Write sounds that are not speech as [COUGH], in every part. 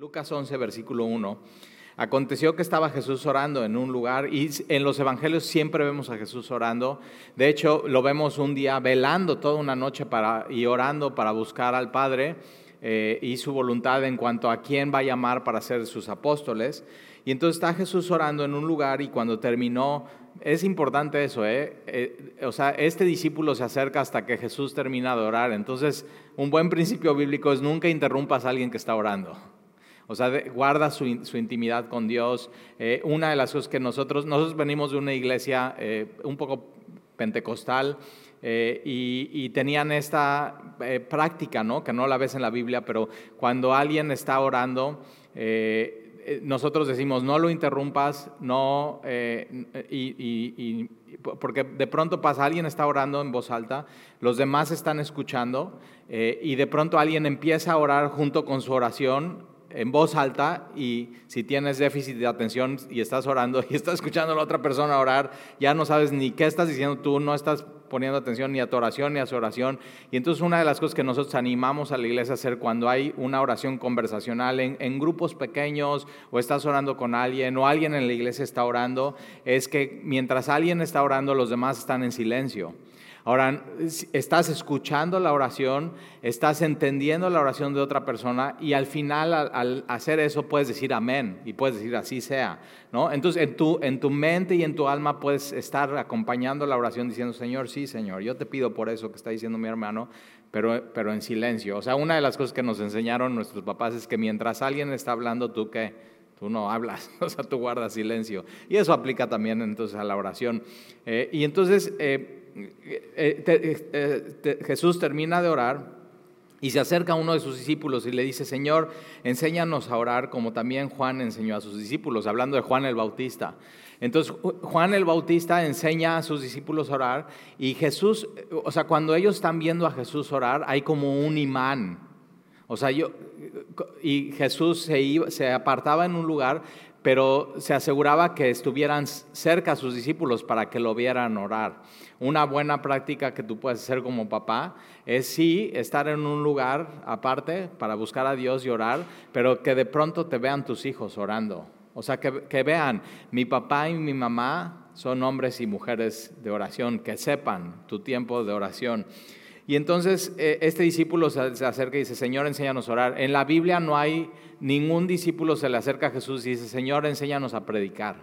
Lucas 11, versículo 1. Aconteció que estaba Jesús orando en un lugar y en los evangelios siempre vemos a Jesús orando. De hecho, lo vemos un día velando toda una noche para, y orando para buscar al Padre eh, y su voluntad en cuanto a quién va a llamar para ser sus apóstoles. Y entonces está Jesús orando en un lugar y cuando terminó, es importante eso, ¿eh? ¿eh? o sea, este discípulo se acerca hasta que Jesús termina de orar. Entonces, un buen principio bíblico es nunca interrumpas a alguien que está orando. O sea, guarda su, intimidad con Dios. Eh, una de las cosas que nosotros, nosotros venimos de una iglesia eh, un poco pentecostal eh, y, tenían esta práctica, ¿no? Que no la ves en la Biblia, pero cuando alguien está orando, nosotros decimos, no lo interrumpas, no, y, porque de pronto pasa, alguien está orando en voz alta, los demás están escuchando, y de pronto alguien empieza a orar junto con su oración, en voz alta y si tienes déficit de atención y estás orando y estás escuchando a la otra persona orar, ya no sabes ni qué estás diciendo tú, no estás poniendo atención ni a tu oración ni a su oración. Y entonces una de las cosas que nosotros animamos a la iglesia a hacer cuando hay una oración conversacional en, en grupos pequeños o estás orando con alguien o alguien en la iglesia está orando, es que mientras alguien está orando los demás están en silencio. Ahora, estás escuchando la oración, estás entendiendo la oración de otra persona y al final al, hacer eso puedes decir amén y puedes decir así sea. ¿no? Entonces en tu, en tu mente y en tu alma puedes estar acompañando la oración diciendo, Señor, sí, Señor, yo te pido por eso que está diciendo mi hermano, pero, pero en silencio. O sea, una de las cosas que nos enseñaron nuestros papás es que mientras alguien está hablando, tú qué, tú no hablas, [LAUGHS] o sea, tú guardas silencio. Y eso aplica también entonces a la oración. Eh, y entonces... Eh, eh, eh, Jesús termina de orar y se acerca a uno de sus discípulos y le dice, Señor, enséñanos a orar como también Juan enseñó a sus discípulos, hablando de Juan el Bautista. Entonces Juan el Bautista enseña a sus discípulos a orar y Jesús, o sea, cuando ellos están viendo a Jesús orar, hay como un imán. O sea, yo, y Jesús se, iba, se apartaba en un lugar, pero se aseguraba que estuvieran cerca a sus discípulos para que lo vieran orar. Una buena práctica que tú puedes hacer como papá es sí estar en un lugar aparte para buscar a Dios y orar, pero que de pronto te vean tus hijos orando. O sea, que, que vean, mi papá y mi mamá son hombres y mujeres de oración, que sepan tu tiempo de oración. Y entonces eh, este discípulo se, acerca y dice, Señor, enséñanos a orar. En la Biblia no hay ningún discípulo se le acerca a Jesús y dice, Señor, enséñanos a predicar.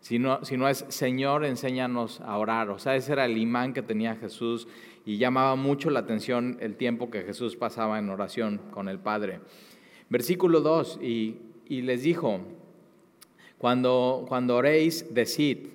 Si no, si no es, Señor, enséñanos a orar. O sea, ese era el imán que tenía Jesús y llamaba mucho la atención el tiempo que Jesús pasaba en oración con el Padre. Versículo 2, y, y les dijo, cuando, cuando oréis, decid,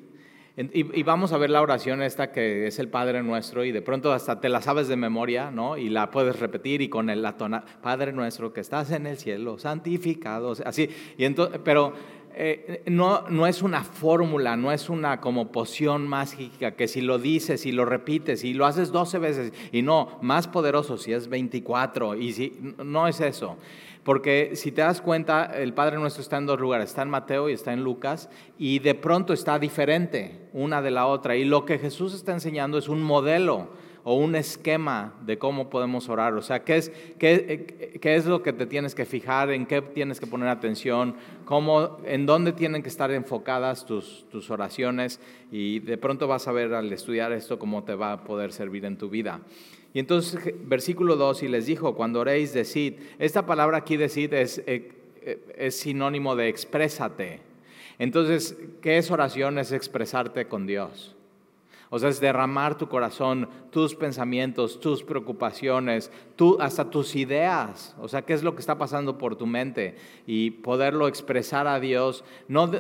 y, vamos a ver la oración esta que es el Padre Nuestro y de pronto hasta te la sabes de memoria, ¿no? Y la puedes repetir y con el la Padre Nuestro que estás en el cielo, santificado, así. Y entonces, pero eh, no, no es una fórmula, no es una como poción mágica que si lo dices y lo repites y lo haces 12 veces y no, más poderoso si es 24 y si no es eso. Porque si te das cuenta, el Padre Nuestro está en dos lugares, está en Mateo y está en Lucas, y de pronto está diferente una de la otra. Y lo que Jesús está enseñando es un modelo o un esquema de cómo podemos orar. O sea, ¿qué es, qué, es lo que te tienes que fijar, en qué tienes que poner atención, cómo, en dónde tienen que estar enfocadas tus, tus oraciones. Y de pronto vas a ver al estudiar esto cómo te va a poder servir en tu vida. Y entonces, versículo 2, y les dijo, cuando oréis, decid, esta palabra aquí decid es, eh, eh, es sinónimo de exprésate. Entonces, ¿qué es oración? Es expresarte con Dios. O sea, es derramar tu corazón, tus pensamientos, tus preocupaciones, tú, hasta tus ideas. O sea, qué es lo que está pasando por tu mente y poderlo expresar a Dios. No,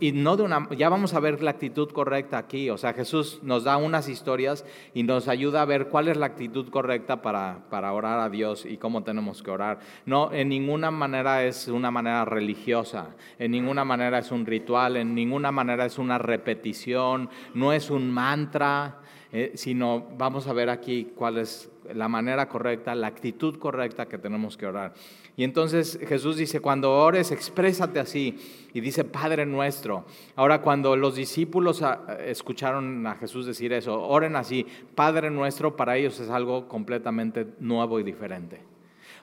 y no de una, ya vamos a ver la actitud correcta aquí. O sea, Jesús nos da unas historias y nos ayuda a ver cuál es la actitud correcta para, para orar a Dios y cómo tenemos que orar. No, en ninguna manera es una manera religiosa, en ninguna manera es un ritual, en ninguna manera es una repetición, no es un mantra eh, sino vamos a ver aquí cuál es la manera correcta, la actitud correcta que tenemos que orar. Y entonces Jesús dice, cuando ores, exprésate así. Y dice, Padre nuestro. Ahora, cuando los discípulos ah, escucharon a Jesús decir eso, oren así, Padre nuestro, para ellos es algo completamente nuevo y diferente.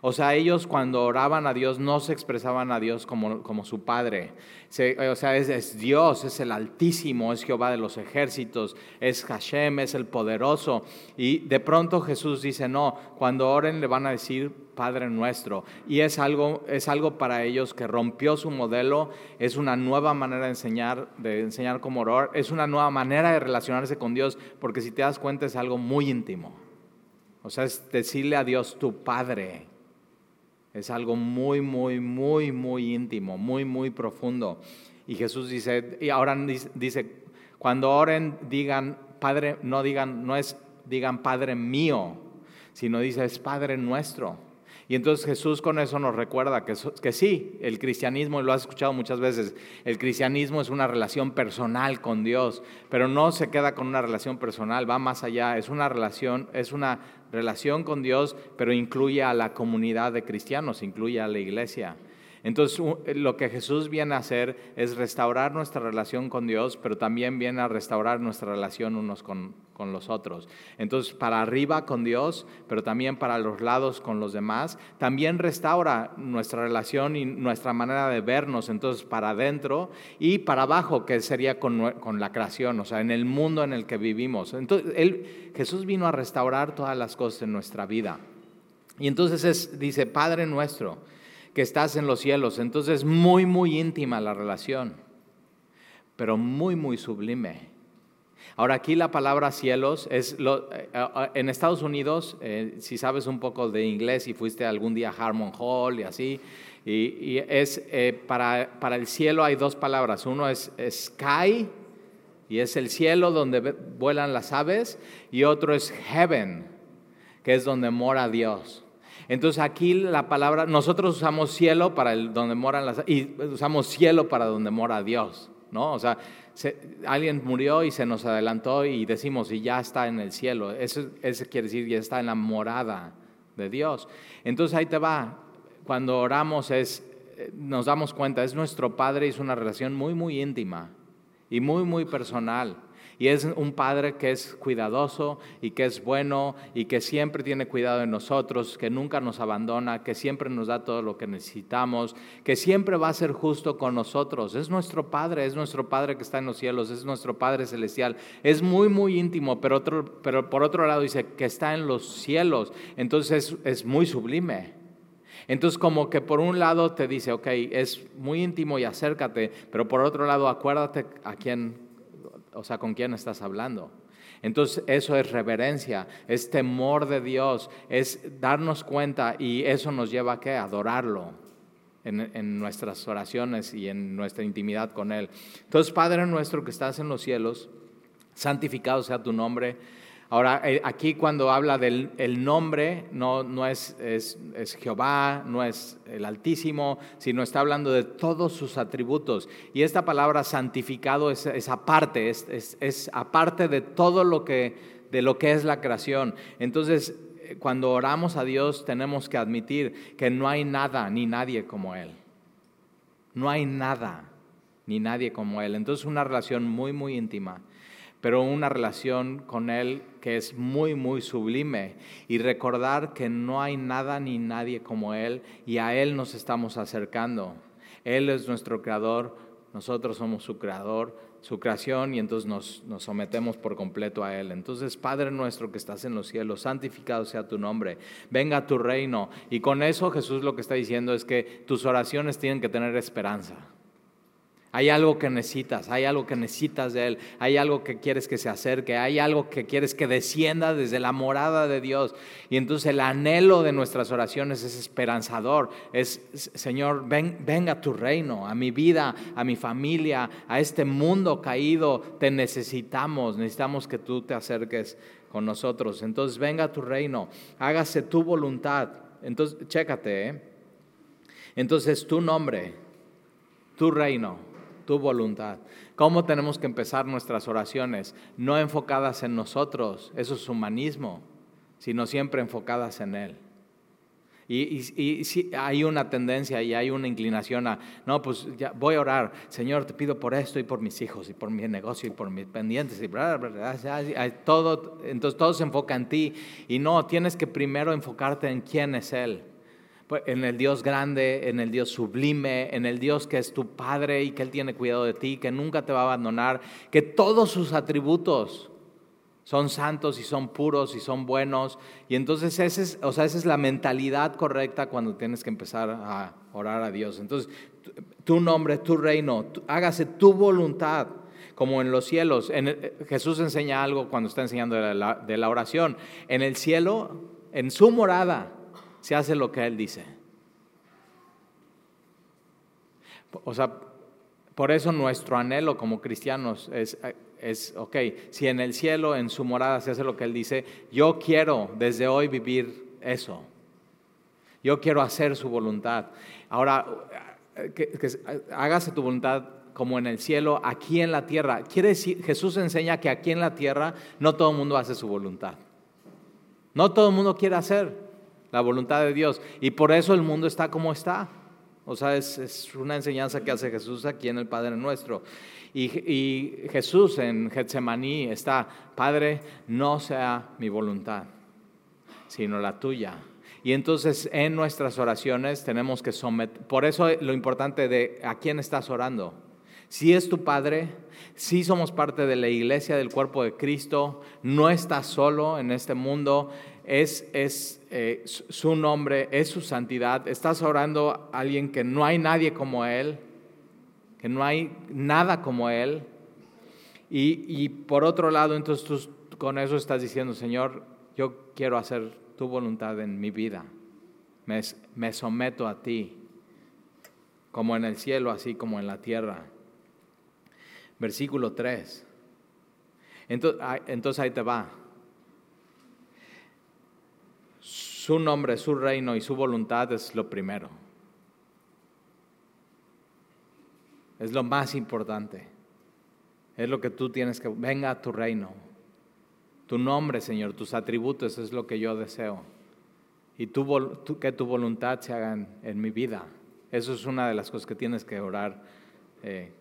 O sea, ellos cuando oraban a Dios no se expresaban a Dios como, como su Padre. o sea, es, Dios, es el Altísimo, es Jehová de los ejércitos, es Hashem, es el poderoso. Y de pronto Jesús dice, no, cuando oren le van a decir Padre nuestro. Y es algo, es algo para ellos que rompió su modelo, es una nueva manera de enseñar, de enseñar cómo orar, es una nueva manera de relacionarse con Dios, porque si te das cuenta es algo muy íntimo. O sea, es decirle a Dios tu Padre. Es algo muy, muy, muy, muy íntimo, muy, muy profundo. Y Jesús dice, y ahora dice, cuando oren, digan, Padre, no digan, no es, digan Padre mío, sino dice, es Padre nuestro. Y entonces Jesús con eso nos recuerda que, que sí, el cristianismo, y lo has escuchado muchas veces, el cristianismo es una relación personal con Dios, pero no se queda con una relación personal, va más allá, es una relación, es una relación con Dios, pero incluye a la comunidad de cristianos, incluye a la iglesia. Entonces, eh, lo que Jesús viene a hacer es restaurar nuestra relación con Dios, pero también viene a restaurar nuestra relación unos con, con los otros. Entonces, para arriba con Dios, pero también para los lados con los demás, también restaura nuestra relación y nuestra manera de vernos, entonces, para adentro y para abajo, que sería con, con la creación, o sea, en el mundo en el que vivimos. Entonces, Jesús vino a restaurar todas las cosas en nuestra vida. Y entonces es, dice, Padre nuestro, que estás en los cielos. Entonces, muy, muy íntima la relación, pero muy, muy sublime. Ahora, aquí la palabra cielos es, lo, eh, eh, en Estados Unidos, eh, si sabes un poco de inglés y fuiste algún día a Harmon Hall y así, y, es, para, para, el cielo hay dos palabras. Uno es sky, y es el cielo donde vuelan las aves, y otro es heaven, que es donde mora Dios. Entonces aquí la palabra, nosotros usamos cielo para el, donde moran las, y usamos cielo para donde mora Dios, ¿no? O sea, alguien murió y se nos adelantó y decimos, y ya está en el cielo. Eso, quiere decir, ya está en la morada de Dios. Entonces ahí te va, cuando oramos es, eh, nos damos cuenta, es nuestro Padre es una relación muy, muy íntima y muy, muy personal. Y es un Padre que es cuidadoso y que es bueno y que siempre tiene cuidado de nosotros, que nunca nos abandona, que siempre nos da todo lo que necesitamos, que siempre va a ser justo con nosotros. Es nuestro Padre, es nuestro Padre que está en los cielos, es nuestro Padre celestial. Es muy, muy íntimo, pero, otro, pero por otro lado dice que está en los cielos. Entonces es, muy sublime. Entonces como que por un lado te dice, ok, es muy íntimo y acércate, pero por otro lado acuérdate a quién o sea, con quién estás hablando. Entonces eso es reverencia, es temor de Dios, es darnos cuenta y eso nos lleva a qué? Adorarlo en, en, nuestras oraciones y en nuestra intimidad con Él. Entonces, Padre nuestro que estás en los cielos, santificado sea tu nombre Ahora, eh, aquí cuando habla del el nombre, no, no es, es, Jehová, no es el Altísimo, sino está hablando de todos sus atributos. Y esta palabra santificado es, es aparte, es, es, aparte de todo lo que, de lo que es la creación. Entonces, eh, cuando oramos a Dios, tenemos que admitir que no hay nada ni nadie como Él. No hay nada ni nadie como Él. Entonces, una relación muy, muy íntima pero una relación con Él que es muy, muy sublime. Y recordar que no hay nada ni nadie como Él y a Él nos estamos acercando. Él es nuestro creador, nosotros somos su creador, su creación y entonces nos, nos, sometemos por completo a Él. Entonces, Padre nuestro que estás en los cielos, santificado sea tu nombre, venga tu reino. Y con eso Jesús lo que está diciendo es que tus oraciones tienen que tener esperanza. Hay algo que necesitas, hay algo que necesitas de Él, hay algo que quieres que se acerque, hay algo que quieres que descienda desde la morada de Dios. Y entonces el anhelo de nuestras oraciones es esperanzador. Es, Señor, ven, venga tu reino, a mi vida, a mi familia, a este mundo caído. Te necesitamos, necesitamos que tú te acerques con nosotros. Entonces venga tu reino, hágase tu voluntad. Entonces, chécate, ¿eh? Entonces tu nombre, tu reino tu voluntad. ¿Cómo tenemos que empezar nuestras oraciones? No enfocadas en nosotros, eso es humanismo, sino siempre enfocadas en Él. Y, si hay una tendencia y hay una inclinación a, no, pues ya voy a orar, Señor, te pido por esto y por mis hijos y por mi negocio y por mis pendientes y bla, todo, entonces todo se enfoca en ti y no, tienes que primero enfocarte en quién es Él. Pues, en el Dios grande, en el Dios sublime, en el Dios que es tu Padre y que Él tiene cuidado de ti, que nunca te va a abandonar, que todos sus atributos son santos y son puros y son buenos. Y entonces esa es, o sea, esa es la mentalidad correcta cuando tienes que empezar a orar a Dios. Entonces, tu nombre, tu reino, hágase tu voluntad como en los cielos. En Jesús enseña algo cuando está enseñando de la oración. En el cielo, en su morada, se hace lo que Él dice. O sea, por eso nuestro anhelo como cristianos es, es, ok, si en el cielo, en su morada se hace lo que Él dice, yo quiero desde hoy vivir eso. Yo quiero hacer su voluntad. Ahora, que, hágase tu voluntad como en el cielo, aquí en la tierra. Quiere decir, Jesús enseña que aquí en la tierra no todo el mundo hace su voluntad. No todo el mundo quiere hacer la voluntad de Dios. Y por eso el mundo está como está. O sea, es, una enseñanza que hace Jesús aquí en el Padre Nuestro. Y, y, Jesús en Getsemaní está, Padre, no sea mi voluntad, sino la tuya. Y entonces en nuestras oraciones tenemos que someter, por eso lo importante de a quién estás orando. Si es tu Padre, si somos parte de la iglesia del cuerpo de Cristo, no estás solo en este mundo, es, es eh, su nombre, es su santidad. Estás orando a alguien que no hay nadie como Él, que no hay nada como Él. Y, por otro lado, entonces tú con eso estás diciendo, Señor, yo quiero hacer tu voluntad en mi vida. Me, me someto a ti, como en el cielo, así como en la tierra. Versículo 3. Entonces, entonces ahí te va. Su nombre, su reino y su voluntad es lo primero. Es lo más importante. Es lo que tú tienes que... Venga a tu reino. Tu nombre, Señor, tus atributos es lo que yo deseo. Y que tu voluntad se haga en, mi vida. Eso es una de las cosas que tienes que orar eh,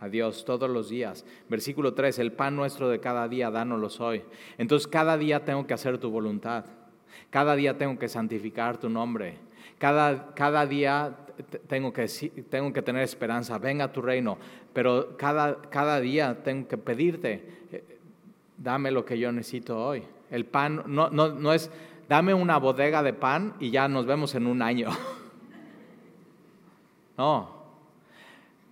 a Dios todos los días. Versículo 3, el pan nuestro de cada día, dánoslo hoy. Entonces cada día tengo que hacer tu voluntad. Cada día tengo que santificar tu nombre. Cada, cada día tengo que, tengo que tener esperanza. Venga a tu reino. Pero cada, cada día tengo que pedirte, eh, dame lo que yo necesito hoy. El pan no, no, no es, dame una bodega de pan y ya nos vemos en un año. [LAUGHS] No,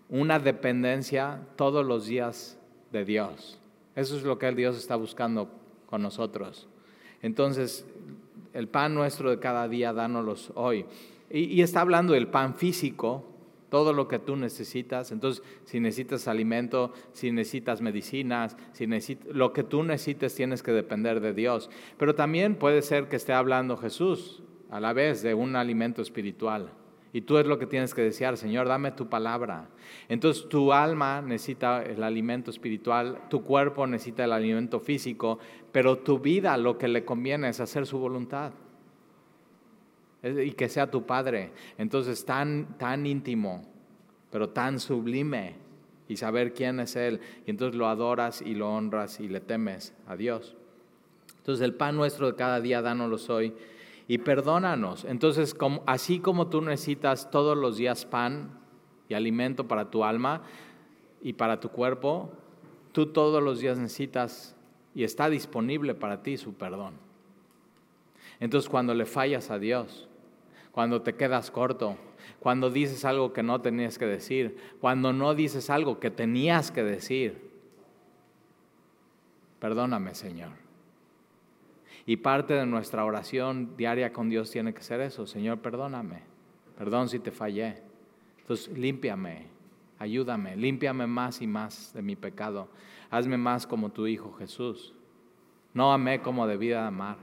una dependencia todos los días de Dios. Eso es lo que el Dios está buscando con nosotros. Entonces, el pan nuestro de cada día, dánoslos hoy. Y, está hablando del pan físico, todo lo que tú necesitas. Entonces, si necesitas alimento, si necesitas medicinas, si lo que tú necesites tienes que depender de Dios. Pero también puede ser que esté hablando Jesús a la vez de un alimento espiritual. Y tú es lo que tienes que desear, Señor, dame tu palabra. Entonces tu alma necesita el alimento espiritual, tu cuerpo necesita el alimento físico, pero tu vida lo que le conviene es hacer su voluntad. Y que sea tu Padre. Entonces tan, tan íntimo, pero tan sublime. Y saber quién es Él. Y entonces lo adoras y lo honras y le temes a Dios. Entonces el pan nuestro de cada día, dánoslo hoy y perdónanos. Entonces, así como tú necesitas todos los días pan y alimento para tu alma y para tu cuerpo, tú todos los días necesitas y está disponible para ti su perdón. Entonces, cuando le fallas a Dios, cuando te quedas corto, cuando dices algo que no tenías que decir, cuando no dices algo que tenías que decir, perdóname, Señor. Y parte de nuestra oración diaria con Dios tiene que ser eso, Señor, perdóname, perdón si te fallé. Entonces, límpiame, ayúdame, límpiame más y más de mi pecado. Hazme más como tu Hijo Jesús. No amé como debía amar.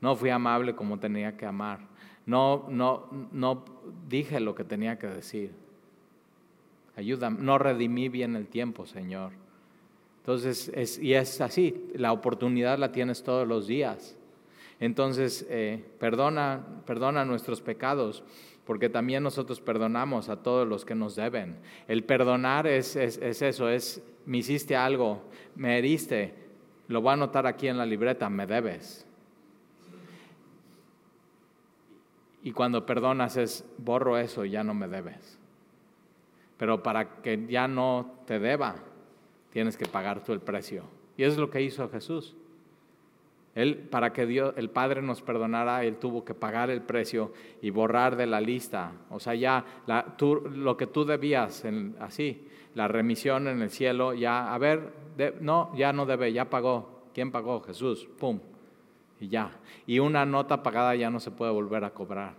No fui amable como tenía que amar. No, no, no dije lo que tenía que decir. Ayúdame. No redimí bien el tiempo, Señor. Entonces, es, y es así, la oportunidad la tienes todos los días. Entonces, eh, perdona, perdona nuestros pecados, porque también nosotros perdonamos a todos los que nos deben. El perdonar es, es, es eso, es, me hiciste algo, me heriste, lo voy a anotar aquí en la libreta, me debes. Y cuando perdonas es, borro eso ya no me debes. Pero para que ya no te deba, tienes que pagar tú el precio. Y es lo que hizo Jesús. Él, para que Dios, el Padre nos perdonara, Él tuvo que pagar el precio y borrar de la lista. O sea, ya lo que tú debías, así, la remisión en el cielo, ya, a ver, no, ya no debe, ya pagó. ¿Quién pagó? Jesús, pum, y ya. Y una nota pagada ya no se puede volver a cobrar.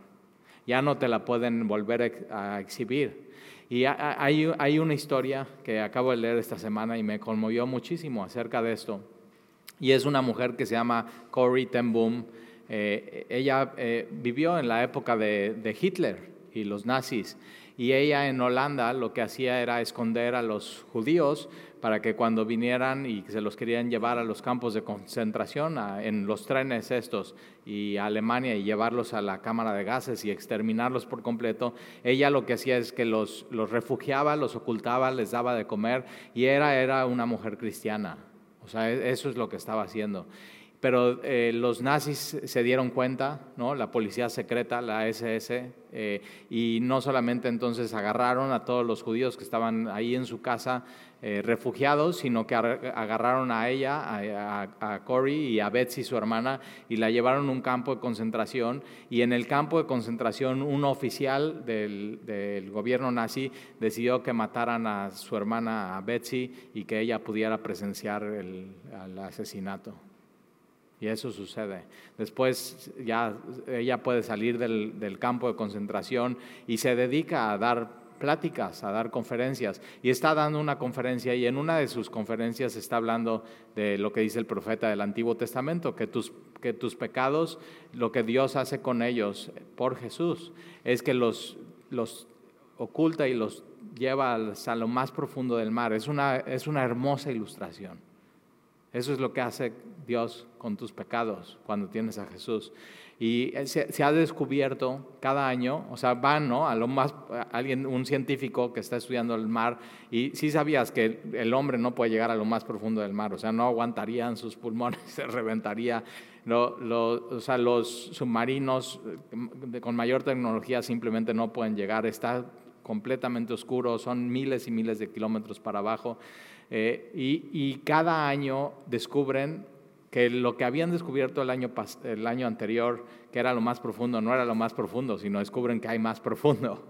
Ya no te la pueden volver a exhibir. Y hay, hay una historia que acabo de leer esta semana y me conmovió muchísimo acerca de esto y es una mujer que se llama Corrie ten Boom. Eh, ella eh, vivió en la época de, Hitler y los nazis y ella en Holanda lo que hacía era esconder a los judíos para que cuando vinieran y se los querían llevar a los campos de concentración, en los trenes estos, y a Alemania y llevarlos a la cámara de gases y exterminarlos por completo, ella lo que hacía es que los, refugiaba, los ocultaba, les daba de comer y era, era una mujer cristiana. O sea, e, eso es lo que estaba haciendo. Pero eh, los nazis se dieron cuenta, ¿no? la policía secreta, la SS, eh, y no solamente entonces agarraron a todos los judíos que estaban ahí en su casa eh, refugiados, sino que agarraron a ella, a, Cory y a Betsy, su hermana, y la llevaron a un campo de concentración. Y en el campo de concentración, un oficial del, gobierno nazi decidió que mataran a su hermana, Betsy, y que ella pudiera presenciar el, el asesinato. Y eso sucede. Después ya ella puede salir del, del, campo de concentración y se dedica a dar pláticas, a dar conferencias. Y está dando una conferencia y en una de sus conferencias está hablando de lo que dice el profeta del Antiguo Testamento, que tus, que tus pecados, lo que Dios hace con ellos por Jesús, es que los, los oculta y los lleva a lo más profundo del mar. Es una, es una hermosa ilustración. Eso es lo que hace Dios con tus pecados cuando tienes a Jesús. Y se, ha descubierto cada año, o sea, van, ¿no? A lo más, alguien, un científico que está estudiando el mar, y sí sabías que el hombre no puede llegar a lo más profundo del mar, o sea, no aguantarían sus pulmones, [LAUGHS] se reventaría. o sea, los submarinos eh, con mayor tecnología simplemente no pueden llegar, está completamente oscuro, son miles y miles de kilómetros para abajo. Eh, y, cada año descubren que lo que habían descubierto el año, el año anterior, que era lo más profundo, no era lo más profundo, sino descubren que hay más profundo.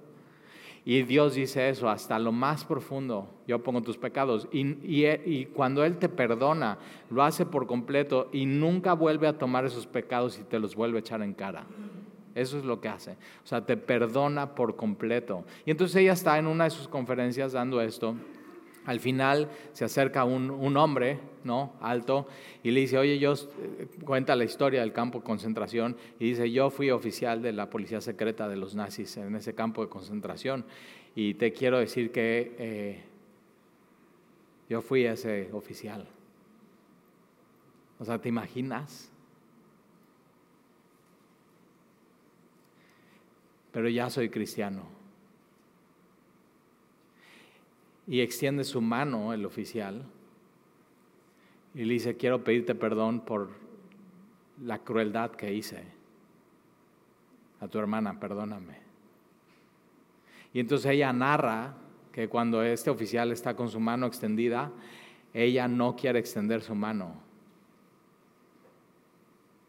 Y Dios dice eso, hasta lo más profundo, yo pongo tus pecados. Y, y, cuando Él te perdona, lo hace por completo y nunca vuelve a tomar esos pecados y te los vuelve a echar en cara. Eso es lo que hace. O sea, te perdona por completo. Y entonces ella está en una de sus conferencias dando esto al final se acerca un, hombre, ¿no? Alto, y le dice, oye, yo, eh, cuenta la historia del campo de concentración, y dice, yo fui oficial de la policía secreta de los nazis en ese campo de concentración, y te quiero decir que eh, yo fui ese oficial. O sea, ¿te imaginas? Pero ya soy cristiano y extiende su mano el oficial y le dice, quiero pedirte perdón por la crueldad que hice a tu hermana, perdóname. Y entonces ella narra que cuando este oficial está con su mano extendida, ella no quiere extender su mano.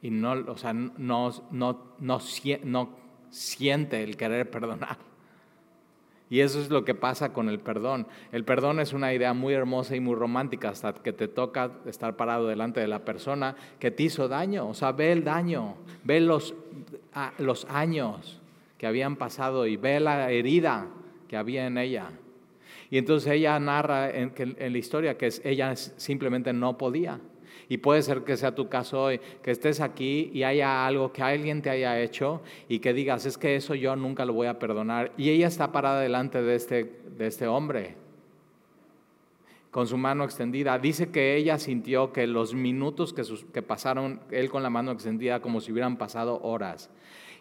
Y no, o sea, no, no, no, no siente el querer perdonar. Y eso es lo que pasa con el perdón. El perdón es una idea muy hermosa y muy romántica hasta que te toca estar parado delante de la persona que te hizo daño. O sea, ve el daño, ve los, los años que habían pasado y ve la herida que había en ella. Y entonces ella narra en, en la historia que ella simplemente no podía. Y puede ser que sea tu caso hoy, que estés aquí y haya algo que alguien te haya hecho y que digas, es que eso yo nunca lo voy a perdonar. Y ella está parada delante de este, de este hombre con su mano extendida. Dice que ella sintió que los minutos que, que pasaron él con la mano extendida como si hubieran pasado horas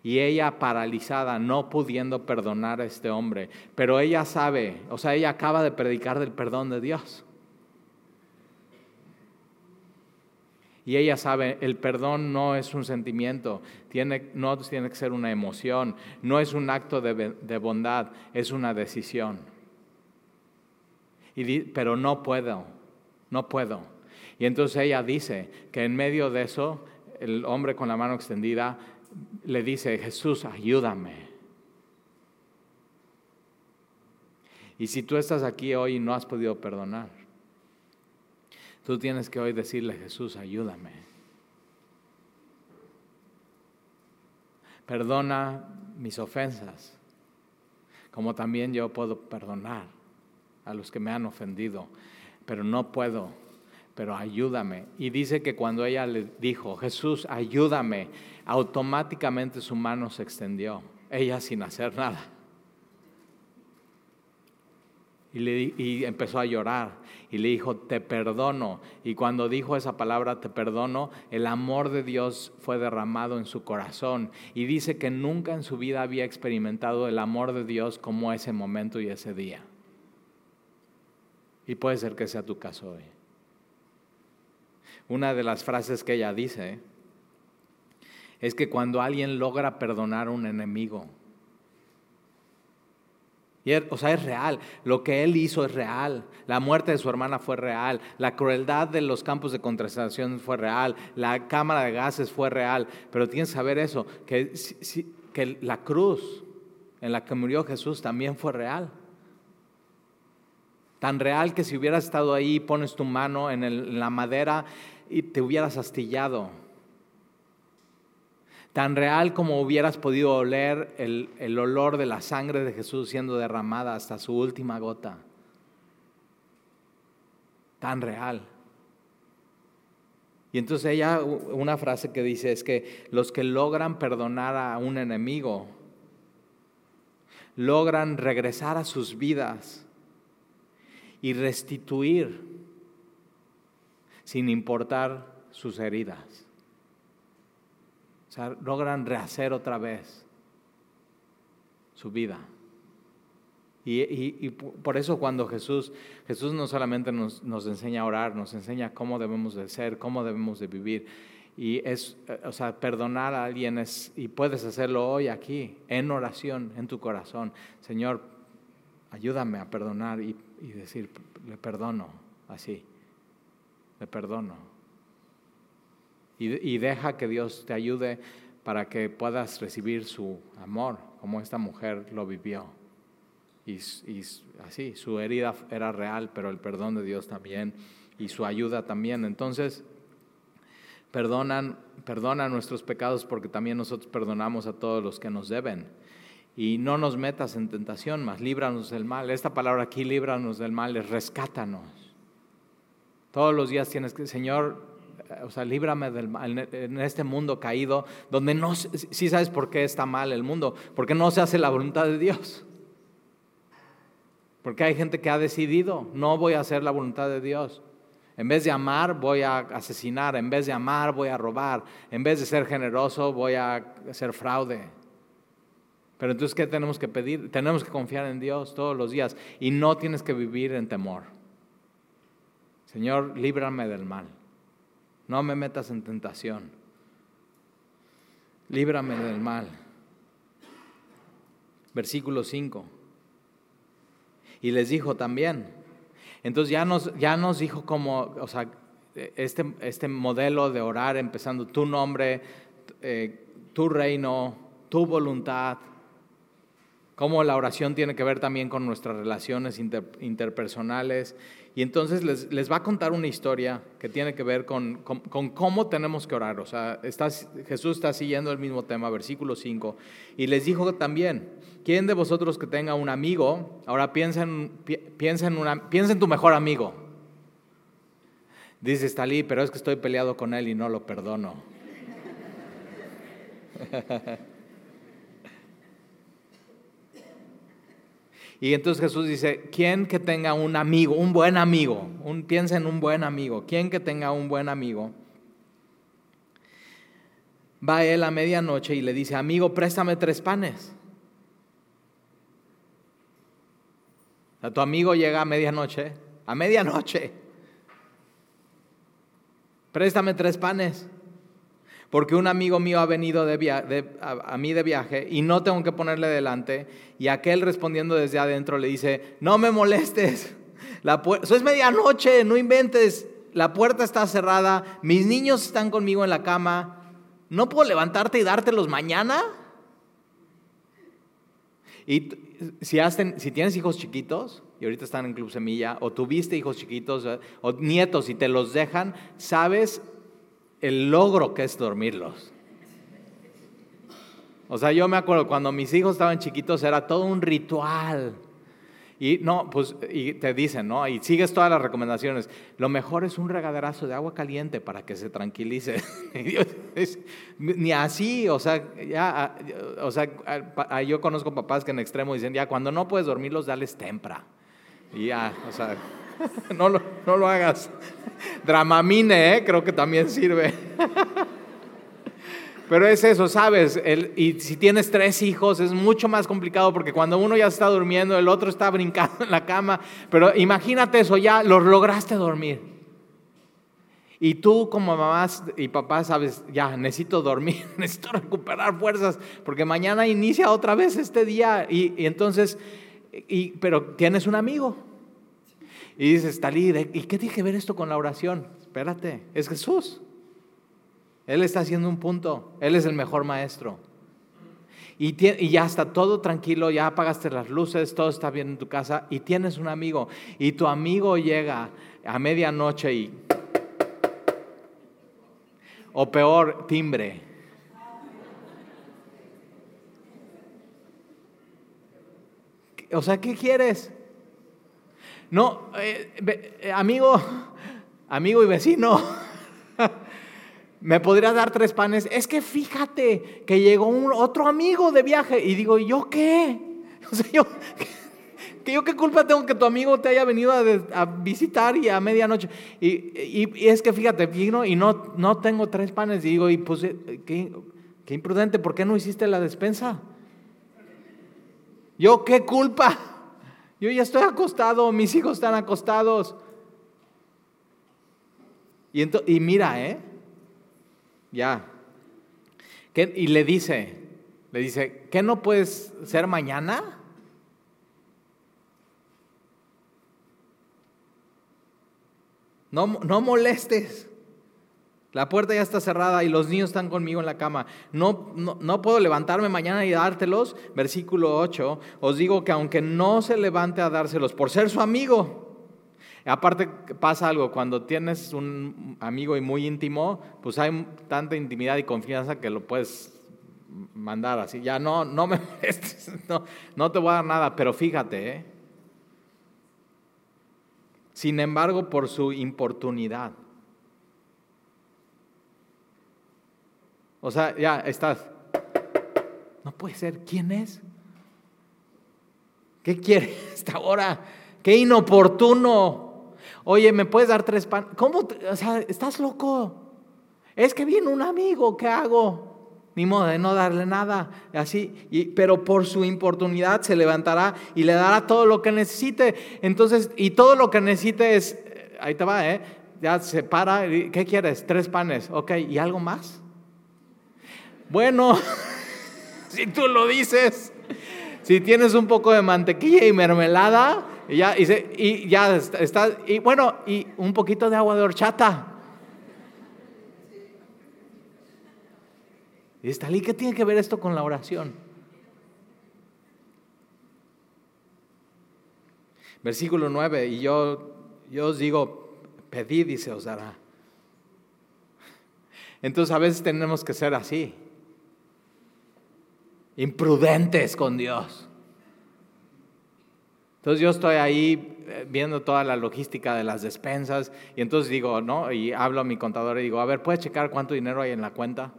y ella paralizada, no pudiendo perdonar a este hombre. Pero ella sabe, o sea, ella acaba de predicar del perdón de Dios. Y ella sabe, el perdón no es un sentimiento, tiene, no tiene que ser una emoción, no es un acto de, bondad, es una decisión. Y pero no puedo, no puedo. Y entonces ella dice que en medio de eso, el hombre con la mano extendida le dice, Jesús, ayúdame. Y si tú estás aquí hoy y no has podido perdonar, tú tienes que hoy decirle, Jesús, ayúdame. Perdona mis ofensas, como también yo puedo perdonar a los que me han ofendido, pero no puedo, pero ayúdame. Y dice que cuando ella le dijo, Jesús, ayúdame, automáticamente su mano se extendió, ella sin hacer nada. Y, empezó a llorar y le dijo, te perdono. Y cuando dijo esa palabra, te perdono, el amor de Dios fue derramado en su corazón. Y dice que nunca en su vida había experimentado el amor de Dios como ese momento y ese día. Y puede ser que sea tu caso hoy. Una de las frases que ella dice es que cuando alguien logra perdonar a un enemigo, o sea, es real. Lo que él hizo es real. La muerte de su hermana fue real. La crueldad de los campos de concentración fue real. La cámara de gases fue real. Pero tienes que saber eso, que, que la cruz en la que murió Jesús también fue real. Tan real que si hubieras estado ahí, pones tu mano en la madera y te hubieras astillado tan real como hubieras podido oler el, olor de la sangre de Jesús siendo derramada hasta su última gota. Tan real. Y entonces ella, una frase que dice es que los que logran perdonar a un enemigo, logran regresar a sus vidas y restituir sin importar sus heridas. O sea, logran rehacer otra vez su vida. Y, por eso cuando Jesús, Jesús no solamente nos, nos, enseña a orar, nos enseña cómo debemos de ser, cómo debemos de vivir. Y es, eh, o sea, perdonar a alguien es, y puedes hacerlo hoy aquí, en oración, en tu corazón. Señor, ayúdame a perdonar y, y decir, le perdono, así, le perdono y, deja que Dios te ayude para que puedas recibir su amor, como esta mujer lo vivió. Y, así, su herida era real, pero el perdón de Dios también y su ayuda también. Entonces, perdonan, perdona nuestros pecados porque también nosotros perdonamos a todos los que nos deben. Y no nos metas en tentación, más líbranos del mal. Esta palabra aquí, líbranos del mal, es rescátanos. Todos los días tienes que, Señor, o sea, líbrame del mal, en este mundo caído, donde no, sí sabes por qué está mal el mundo, porque no se hace la voluntad de Dios. Porque hay gente que ha decidido, no voy a hacer la voluntad de Dios. En vez de amar, voy a asesinar. En vez de amar, voy a robar. En vez de ser generoso, voy a hacer fraude. Pero entonces, ¿qué tenemos que pedir? Tenemos que confiar en Dios todos los días y no tienes que vivir en temor. Señor, líbrame del mal. No me metas en tentación. Líbrame del mal. Versículo 5. Y les dijo también. Entonces ya nos, ya nos dijo como, o sea, este, este modelo de orar empezando tu nombre, eh, tu reino, tu voluntad, cómo la oración tiene que ver también con nuestras relaciones interpersonales. Y entonces les, va a contar una historia que tiene que ver con, cómo tenemos que orar. O sea, Jesús está siguiendo el mismo tema, versículo 5. Y les dijo también, ¿quién de vosotros que tenga un amigo, ahora piensa en, piensa tu mejor amigo? Dice Stalí, pero es que estoy peleado con él y no lo perdono. [LAUGHS] Y entonces Jesús dice, ¿quién que tenga un amigo, un buen amigo? Un, piensa en un buen amigo. ¿Quién que tenga un buen amigo? Va él a medianoche y le dice, amigo, préstame tres panes. A tu amigo llega a medianoche, a medianoche. préstame tres panes, porque un amigo mío ha venido a, mí de viaje y no tengo que ponerle delante. Y aquel respondiendo desde adentro le dice, no me molestes, la eso es medianoche, no inventes, la puerta está cerrada, mis niños están conmigo en la cama, ¿no puedo levantarte y dártelos mañana? Y si, si tienes hijos chiquitos, y ahorita están en Club Semilla, o tuviste hijos chiquitos o nietos y te los dejan, sabes el logro que es dormirlos. O sea, yo me acuerdo cuando mis hijos estaban chiquitos era todo un ritual. Y no, pues, y te dicen, ¿no? Y sigues todas las recomendaciones. Lo mejor es un regaderazo de agua caliente para que se tranquilice. [LAUGHS] ni así, o sea, ya, o sea, yo conozco papás que en extremo dicen, ya, cuando no puedes dormirlos, dales tempra. Y ya, o sea, [LAUGHS] no lo, no lo hagas. Dramamine, ¿eh? creo que también sirve. Pero es eso, ¿sabes? y si tienes tres hijos es mucho más complicado porque cuando uno ya está durmiendo, el otro está brincando en la cama. Pero imagínate eso, ya los lograste dormir. Y tú como mamás y papás sabes, ya necesito dormir, [LAUGHS] necesito recuperar fuerzas porque mañana inicia otra vez este día. Y, entonces, y, pero tienes un amigo. Y dices, Talí, ¿y qué tiene que ver esto con la oración? Espérate, es Jesús. Él está haciendo un punto. Él es el mejor maestro. Y, ya está todo tranquilo, ya apagaste las luces, todo está bien en tu casa y tienes un amigo. Y tu amigo llega a medianoche y... O peor, timbre. O sea, ¿qué quieres? No, eh, eh, amigo, amigo y vecino. me podría dar tres panes. Es que fíjate que llegó un, otro amigo de viaje y digo, ¿yo qué? [LAUGHS] O sea, yo, ¿qué, yo qué culpa tengo que tu amigo te haya venido a, visitar y a medianoche. Y, es que fíjate, vino y no, no tengo tres panes. Y digo, y pues, eh, qué, qué imprudente, ¿por qué no hiciste la despensa? ¿Yo qué culpa? Yo ya estoy acostado, mis hijos están acostados. Y, y mira, ¿eh? ya. Y le dice, le dice, ¿qué no puedes ser mañana? No, no molestes. La puerta ya está cerrada y los niños están conmigo en la cama. No, no, no, puedo levantarme mañana y dártelos. Versículo 8. Os digo que aunque no se levante a dárselos por ser su amigo, Aparte pasa algo, cuando tienes un amigo y muy íntimo, pues hay tanta intimidad y confianza que lo puedes mandar así. Ya no, no me [LAUGHS] molestes, no, no te voy a dar nada, pero fíjate, ¿eh? sin embargo, por su importunidad. O sea, ya estás. No puede ser. ¿Quién es? ¿Qué quiere [LAUGHS] esta hora? ¡Qué inoportuno! Oye, ¿me puedes dar tres pan? ¿Cómo? O sea, estás loco. Es que viene un amigo, ¿qué hago? Ni modo de no darle nada, así, pero por su importunidad se levantará y le dará todo lo que necesite. Entonces, y todo lo que necesite es, eh, ahí te va, ¿eh? Ya se para, ¿qué quieres? Tres panes, ok, ¿y algo más? Bueno, [LAUGHS] si tú lo dices, si tienes un poco de mantequilla y mermelada, y ya, y, está, y bueno, y un poquito de agua de horchata. Y está, ¿qué tiene que ver esto con la oración? Versículo 9, y yo, yo os digo, pedid y se os dará. Entonces a veces tenemos que ser así, imprudentes con Dios. Entonces yo estoy ahí eh, viendo toda la logística de las despensas y entonces digo, ¿no? Y hablo a mi contador y digo, a ver, ¿puedes checar cuánto dinero hay en la cuenta?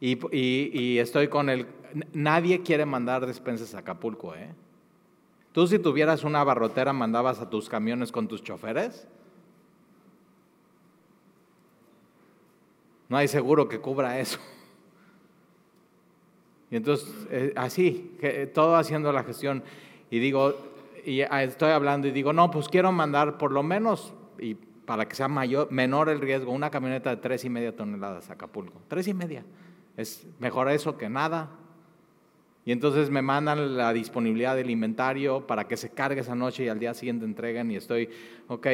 Y, estoy con el... Nadie quiere mandar despensas a Acapulco, ¿eh? Tú si tuvieras una barrotera, ¿mandabas a tus camiones con tus choferes? No hay seguro que cubra eso. Y entonces, eh, así, todo haciendo la gestión y digo, y estoy hablando y digo, no, pues quiero mandar por lo menos y para que sea mayor, menor el riesgo, una camioneta de tres y media toneladas a Acapulco. Tres y media. Es mejor eso que nada. Y entonces me mandan la disponibilidad del inventario para que se cargue esa noche y al día siguiente entreguen y estoy, ok,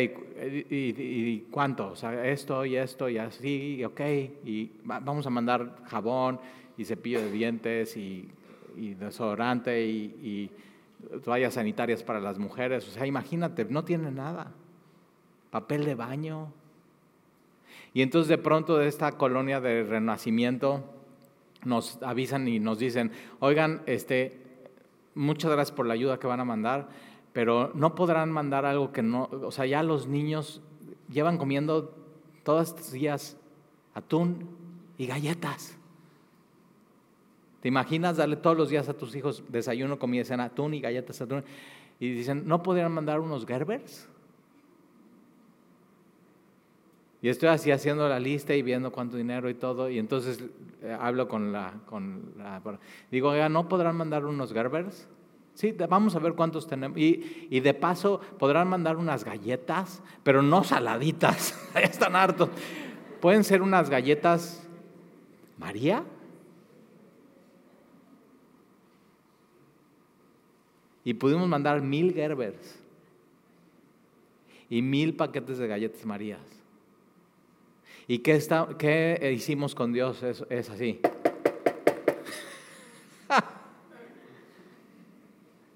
¿y, cuánto? O sea, esto y esto y así, ok, y vamos a mandar jabón y cepillo de dientes y, desodorante y, y toallas sanitarias para las mujeres. O sea, imagínate, no tiene nada. Papel de baño. Y entonces de pronto de esta colonia de renacimiento, nos avisan y nos dicen, oigan, este, muchas gracias por la ayuda que van a mandar, pero no podrán mandar algo que no, o sea, ya los niños llevan comiendo todos estos días atún y galletas. ¿Te imaginas darle todos los días a tus hijos desayuno, comida, cena, atún y galletas, atún? Y dicen, ¿no podrían mandar unos Gerbers? Y estoy así haciendo la lista y viendo cuánto dinero y todo, y entonces eh, hablo con la, con la... Digo, ¿no podrán mandar unos Gerbers? Sí, vamos a ver cuántos tenemos. Y, y de paso, podrán mandar unas galletas, pero no saladitas, [LAUGHS] están hartos. Pueden ser unas galletas María. Y pudimos mandar mil Gerbers y mil paquetes de galletas Marías. ¿Y qué, está, qué hicimos con Dios? Es, es así. [LAUGHS]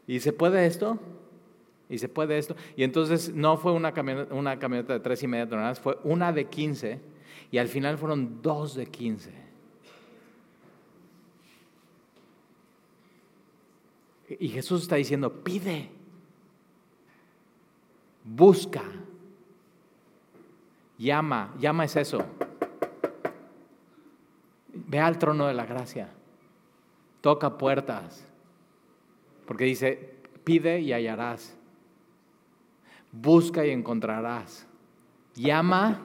¿Y se puede esto? ¿Y se puede esto? Y entonces no fue una camioneta, una camioneta de tres y media toneladas, fue una de 15 y al final fueron dos de 15. Y Jesús está diciendo, pide, busca, Llama, llama es eso. Ve al trono de la gracia. Toca puertas. Porque dice, pide y hallarás. Busca y encontrarás. Llama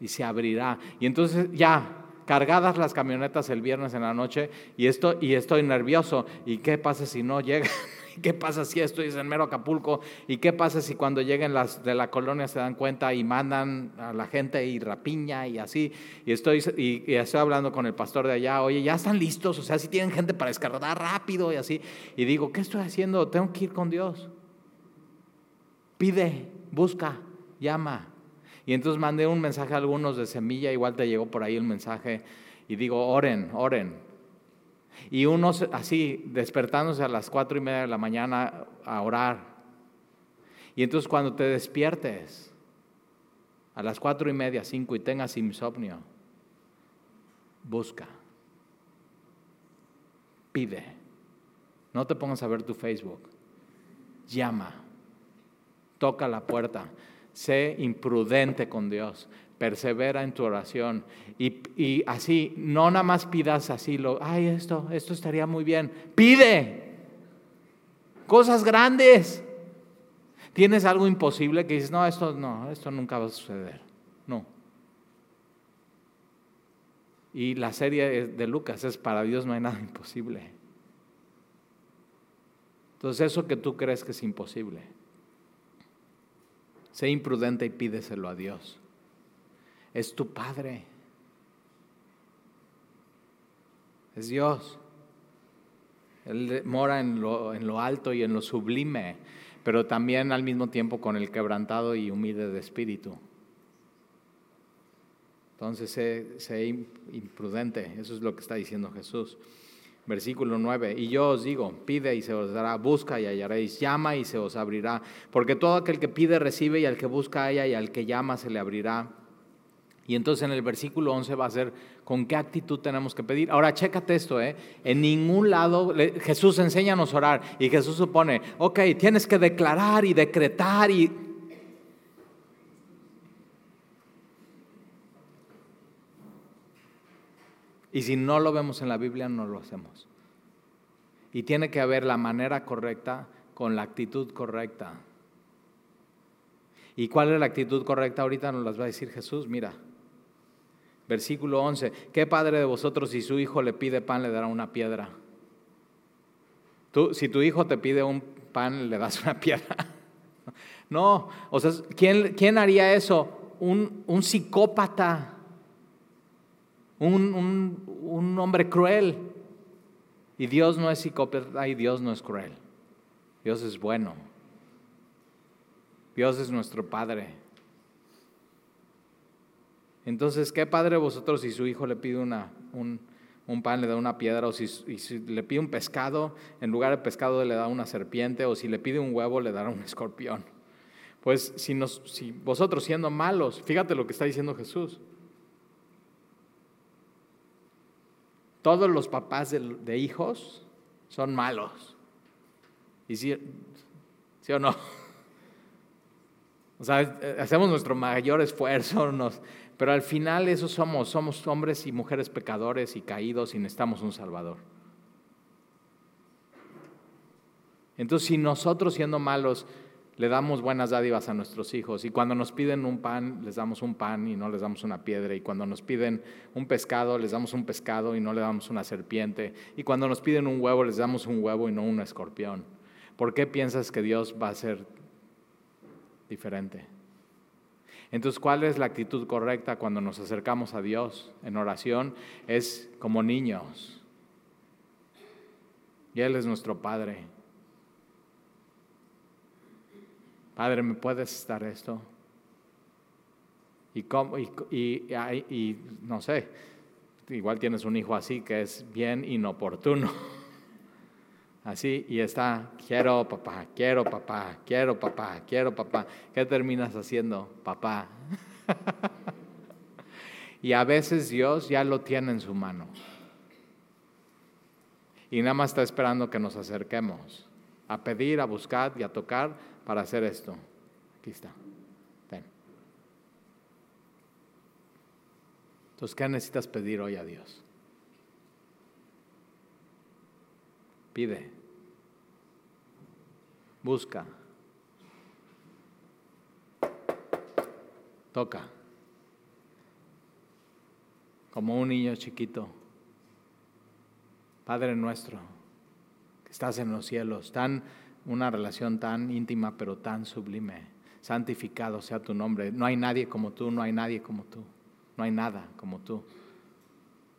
y se abrirá. Y entonces ya, cargadas las camionetas el viernes en la noche y, esto, y estoy nervioso. ¿Y qué pasa si no llega? [LAUGHS] ¿Qué pasa si esto es en mero Acapulco? ¿Y qué pasa si cuando lleguen las de la colonia se dan cuenta y mandan a la gente y rapiña y así? Y estoy, y, estoy hablando con el pastor de allá, oye, ya están listos, o sea, si tienen gente para descargar rápido y así. Y digo, ¿qué estoy haciendo? Tengo que ir con Dios. Pide, busca, llama. Y entonces mandé un mensaje a algunos de semilla, igual te llegó por ahí el mensaje, y digo, oren, oren, y unos así, despertándose a las cuatro y media de la mañana a orar. Y entonces cuando te despiertes a las cuatro y media, cinco y tengas insomnio, busca, pide. No te pongas a ver tu Facebook. Llama, toca la puerta, sé imprudente con Dios persevera en tu oración. Y, así, no nada más pidas así, lo, ay, esto, esto estaría muy bien. Pide cosas grandes. Tienes algo imposible que dices, no, esto no, esto nunca va a suceder. No. Y la serie de Lucas es para Dios no hay nada imposible. Entonces eso que tú crees que es imposible, sé imprudente y pídeselo a Dios es tu Padre. Es Dios. Él mora en lo, en lo, alto y en lo sublime, pero también al mismo tiempo con el quebrantado y humilde de espíritu. Entonces, sé, sé imprudente, eso es lo que está diciendo Jesús. Versículo 9, y yo os digo, pide y se os dará, busca y hallaréis, llama y se os abrirá, porque todo aquel que pide recibe y al que busca halla y al que llama se le abrirá. Y entonces en el versículo 11 va a ser con qué actitud tenemos que pedir. Ahora, chécate esto, ¿eh? En ningún lado Jesús enseña a orar y Jesús supone, ok, tienes que declarar y decretar y... Y si no lo vemos en la Biblia, no lo hacemos. Y tiene que haber la manera correcta con la actitud correcta. ¿Y cuál es la actitud correcta? Ahorita nos las va a decir Jesús. Mira, Versículo 11, ¿qué padre de vosotros si su hijo le pide pan le dará una piedra? Tú, si tu hijo te pide un pan, le das una piedra. [LAUGHS] No, o sea, ¿quién, quién haría eso? Un, un psicópata, un, un, hombre cruel. Y Dios no es psicópata y Dios no es cruel. Dios es bueno. Dios es nuestro Padre. Entonces, ¿qué padre vosotros si su hijo le pide una, un, un, pan, le da una piedra, o si, si, le pide un pescado, en lugar de pescado le da una serpiente, o si le pide un huevo, le dará un [LAUGHS] escorpión? Pues si, nos, si vosotros siendo malos, fíjate lo que está diciendo Jesús. Todos los papás de, hijos son malos. ¿Y si, ¿Sí o no? [LAUGHS] O sea, hacemos nuestro mayor esfuerzo, pero al final eso somos, somos hombres y mujeres pecadores y caídos y necesitamos un Salvador. Entonces, si nosotros siendo malos le damos buenas dádivas a nuestros hijos y cuando nos piden un pan, les damos un pan y no les damos una piedra y cuando nos piden un pescado, les damos un pescado y no le damos una serpiente y cuando nos piden un huevo, les damos un huevo y no un escorpión. ¿Por qué piensas que Dios va a ser diferente? Entonces, ¿cuál es la actitud correcta cuando nos acercamos a Dios en oración? Es como niños. Y Él es nuestro Padre. Padre, ¿me puedes dar esto? Y, cómo, y, y, no sé, igual tienes un hijo así que es bien inoportuno. [LAUGHS] Así, y está, quiero papá, quiero papá, quiero papá, quiero papá. ¿Qué terminas haciendo? Papá. [LAUGHS] y a veces Dios ya lo tiene en su mano. Y nada más está esperando que nos acerquemos a pedir, a buscar y a tocar para hacer esto. Aquí está. Ven. Entonces, ¿qué necesitas pedir hoy a Dios? Pide. Busca. Toca. Como un niño chiquito. Padre nuestro, que estás en los cielos, tan una relación tan íntima pero tan sublime. Santificado sea tu nombre. No hay nadie como tú, no hay nadie como tú. No hay nada como tú.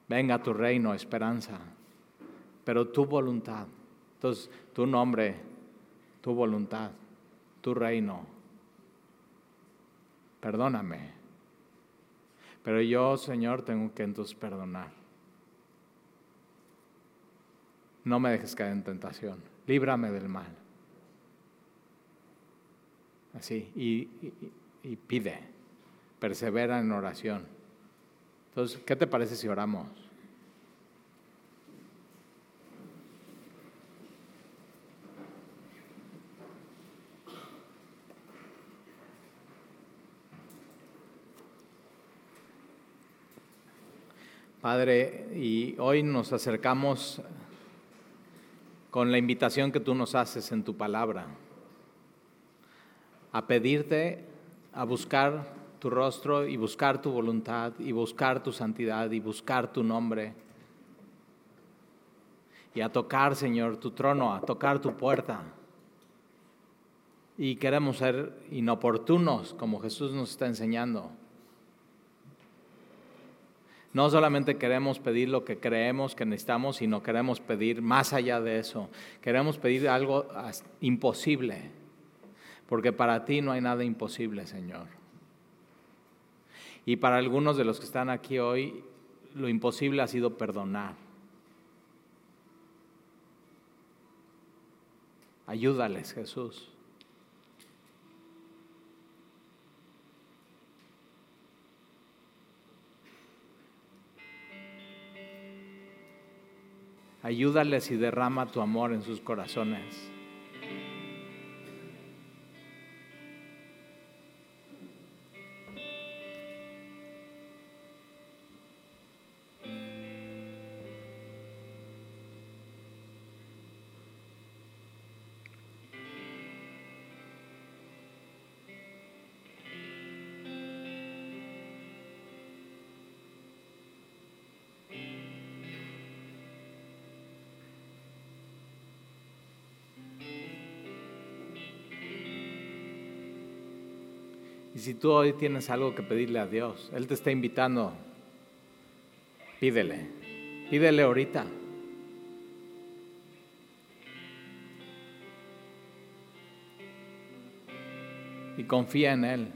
Venga tu reino, esperanza pero tu voluntad. Entonces, tu nombre, tu voluntad, tu reino. Perdóname. Pero yo, Señor, tengo que entonces perdonar. No me dejes caer en tentación. Líbrame del mal. Así. Y, pide. Persevera en oración. Entonces, ¿qué te parece si oramos? Padre, y hoy nos acercamos con la invitación que tú nos haces en tu palabra, a pedirte, a buscar tu rostro y buscar tu voluntad y buscar tu santidad y buscar tu nombre. Y a tocar, Señor, tu trono, a tocar tu puerta. Y queremos ser inoportunos, como Jesús nos está enseñando no solamente queremos pedir lo que creemos que necesitamos, sino queremos pedir más allá de eso. Queremos pedir algo imposible, porque para ti no hay nada imposible, Señor. Y para algunos de los que están aquí hoy, lo imposible ha sido perdonar. Ayúdales, Jesús. Ayúdales y derrama tu amor en sus corazones. Y si tú hoy tienes algo que pedirle a Dios, Él te está invitando, pídele, pídele ahorita. Y confía en Él.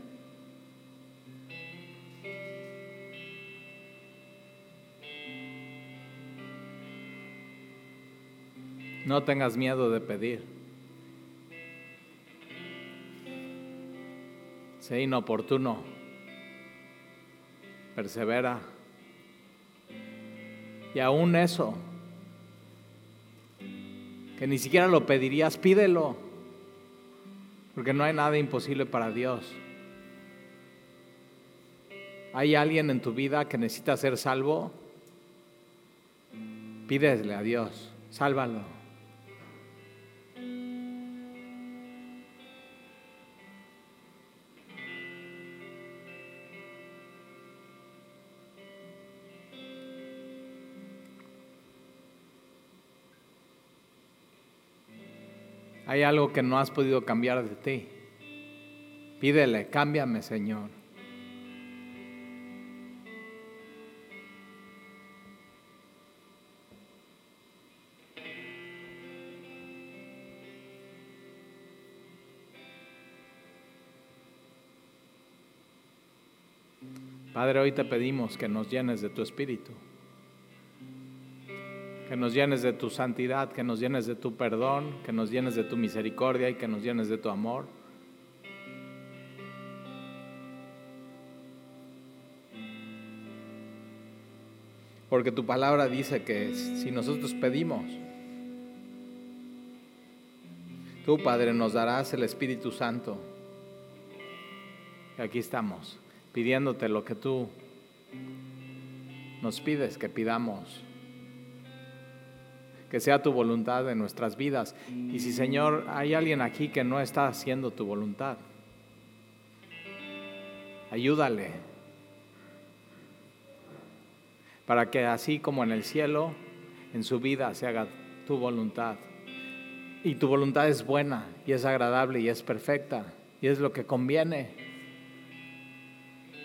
No tengas miedo de pedir. Sé inoportuno. Persevera. Y aún eso, que ni siquiera lo pedirías, pídelo. Porque no hay nada imposible para Dios. ¿Hay alguien en tu vida que necesita ser salvo? Pídele a Dios, sálvalo. Hay algo que no has podido cambiar de ti. Pídele, cámbiame, Señor. Padre, hoy te pedimos que nos llenes de tu espíritu nos llenes de tu santidad, que nos llenes de tu perdón, que nos llenes de tu misericordia y que nos llenes de tu amor. Porque tu palabra dice que si nosotros pedimos, tú Padre nos darás el Espíritu Santo. Y aquí estamos, pidiéndote lo que tú nos pides que pidamos que sea tu voluntad en nuestras vidas. Y si Señor, hay alguien aquí que no está haciendo tu voluntad, ayúdale. Para que así como en el cielo, en su vida se haga tu voluntad. Y tu voluntad es buena y es agradable y es perfecta y es lo que conviene.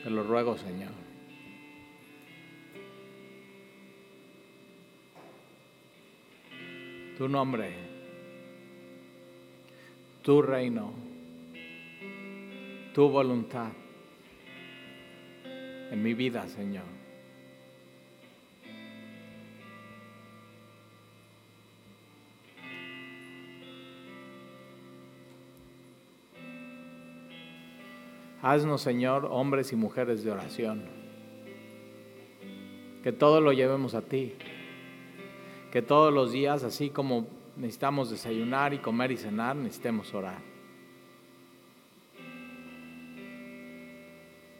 Te lo ruego, Señor. Tu nombre, tu reino, tu voluntad en mi vida, Señor. Haznos, Señor, hombres y mujeres de oración. Que todo lo llevemos a ti que todos los días, así como necesitamos desayunar y comer y cenar, necesitemos orar.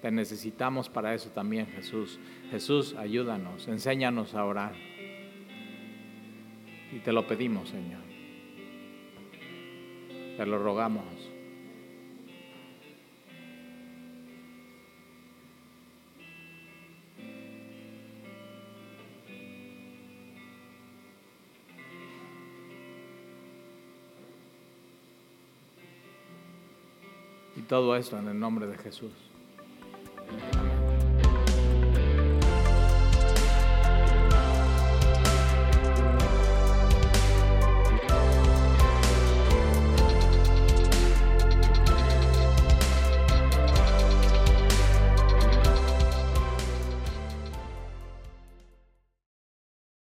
Te necesitamos para eso también, Jesús. Jesús, ayúdanos, enséñanos a orar. Y te lo pedimos, Señor. Te lo rogamos. Todo esto en el nombre de Jesús.